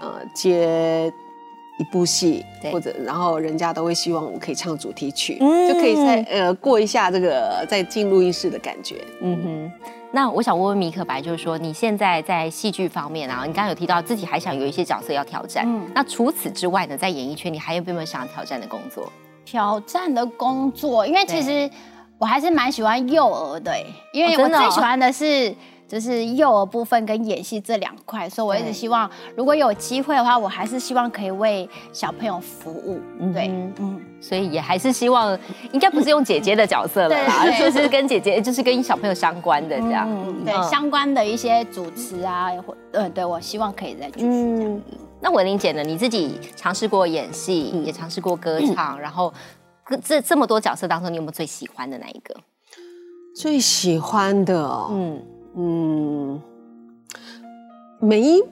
呃接一部戏或者然后人家都会希望我可以唱主题曲，嗯就可以再呃过一下这个再进录音室的感觉。嗯哼。那我想问问米可白，就是说你现在在戏剧方面啊，你刚刚有提到自己还想有一些角色要挑战，嗯那除此之外呢，在演艺圈你还有没有想要挑战的工作？挑战的工作，因为其实我还是蛮喜欢幼儿的欸，因为我最喜欢的是。就是幼儿部分跟演戏这两块，所以我一直希望，如果有机会的话，我还是希望可以为小朋友服务。对，嗯嗯，所以也还是希望，应该不是用姐姐的角色了啦，对对就是跟姐姐，就是跟小朋友相关的这样。嗯，对，嗯相关的一些主持啊，或呃，对我希望可以再继续这样。嗯，那文玲姐呢？你自己尝试过演戏，也尝试过歌唱，然后各这这么多角色当中，你有没有最喜欢的那一个？最喜欢的、哦，嗯，嗯，每一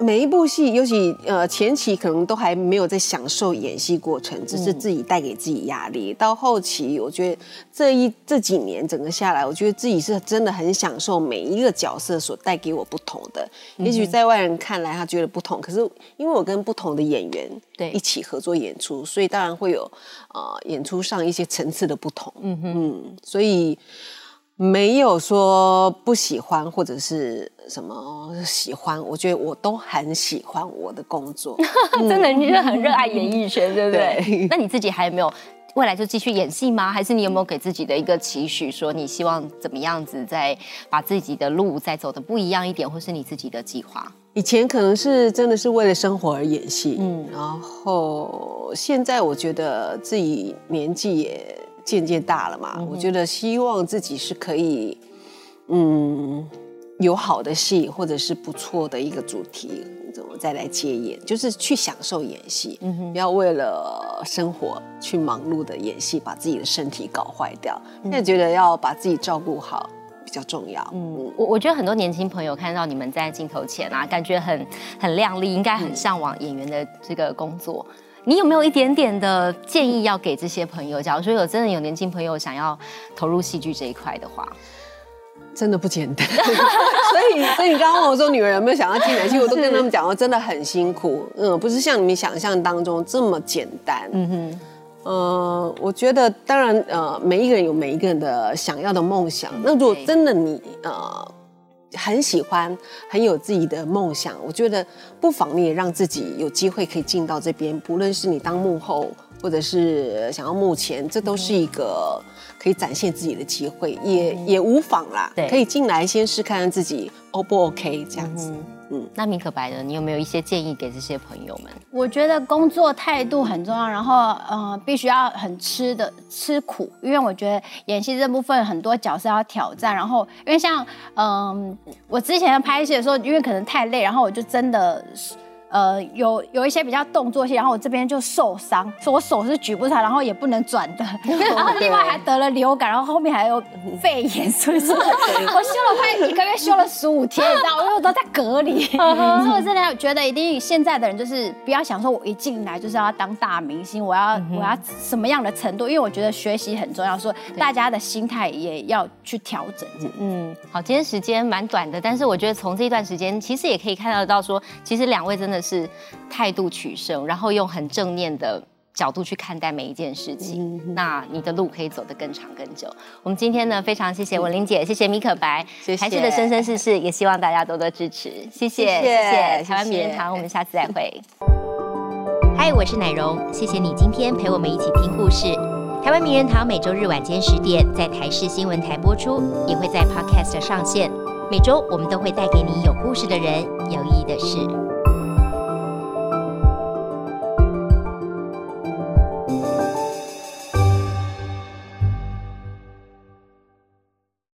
每一部戏，尤其呃前期可能都还没有在享受演戏过程，只是自己带给自己压力。到后期，我觉得这一这几年整个下来，我觉得自己是真的很享受每一个角色所带给我不同的。也许在外人看来他觉得不同，可是因为我跟不同的演员对一起合作演出，所以当然会有呃演出上一些层次的不同。嗯嗯，所以。没有说不喜欢或者是什么喜欢，我觉得我都很喜欢我的工作。[laughs] 真的，你是很热爱演艺圈，对不对？对那你自己还有没有未来就继续演戏吗？还是你有没有给自己的一个期许，说你希望怎么样子，再把自己的路再走的不一样一点，或是你自己的计划？以前可能是真的是为了生活而演戏，嗯，然后现在我觉得自己年纪也渐渐大了嘛，我觉得希望自己是可以，嗯，有好的戏或者是不错的一个主题，怎么再来接演，就是去享受演戏，不要为了生活去忙碌的演戏，把自己的身体搞坏掉。现在觉得要把自己照顾好比较重要，嗯。我我觉得很多年轻朋友看到你们在镜头前啊，感觉很很靓丽，应该很向往演员的这个工作。你有没有一点点的建议要给这些朋友？假如说有真的有年轻朋友想要投入戏剧这一块的话，真的不简单，[laughs] 所以所以你刚刚问我说女儿有没有想要进来，其实我都跟他们讲过，真的很辛苦，嗯，不是像你们想象当中这么简单，嗯哼，呃，我觉得当然，呃，每一个人有每一个人的想要的梦想，那如果真的你呃很喜欢，很有自己的梦想，我觉得不妨你也让自己有机会可以进到这边，不论是你当幕后，或者是想要幕前，这都是一个可以展现自己的机会，也也无妨啦。对可以进来先试看看自己 O 不 OK 这样子。嗯那米可白的，你有没有一些建议给这些朋友们？我觉得工作态度很重要，然后呃，必须要很吃的吃苦，因为我觉得演戏这部分很多角色要挑战，然后因为像嗯、我之前拍戏的时候，因为可能太累，然后我就真的是。呃，有有一些比较动作性，然后我这边就受伤，所以我手是举不起来，然后也不能转的，[laughs] 然后另外还得了流感，然后后面还有肺炎，所以说我休了快一个月，休了十五天，你知道，因为我都在隔离，所以我真的觉得一定现在的人就是不要想说我一进来就是要当大明星，我要我要什么样的程度，因为我觉得学习很重要，说大家的心态也要去调整。嗯，好，今天时间蛮短的，但是我觉得从这一段时间，其实也可以看得到说，其实两位真的是态度取胜，然后用很正念的角度去看待每一件事情，那你的路可以走得更长更久。我们今天呢，非常谢谢文玲姐，谢谢米可白，谢谢台视的生生世世，也希望大家多多支持，谢谢，谢谢台湾名人堂，我们下次再会。[laughs] 嗨，我是奶荣，谢谢你今天陪我们一起听故事。台湾名人堂每周日晚间十点在台视新闻台播出，也会在 Podcast 上线。每周我们都会带给你有故事的人，有意义的事。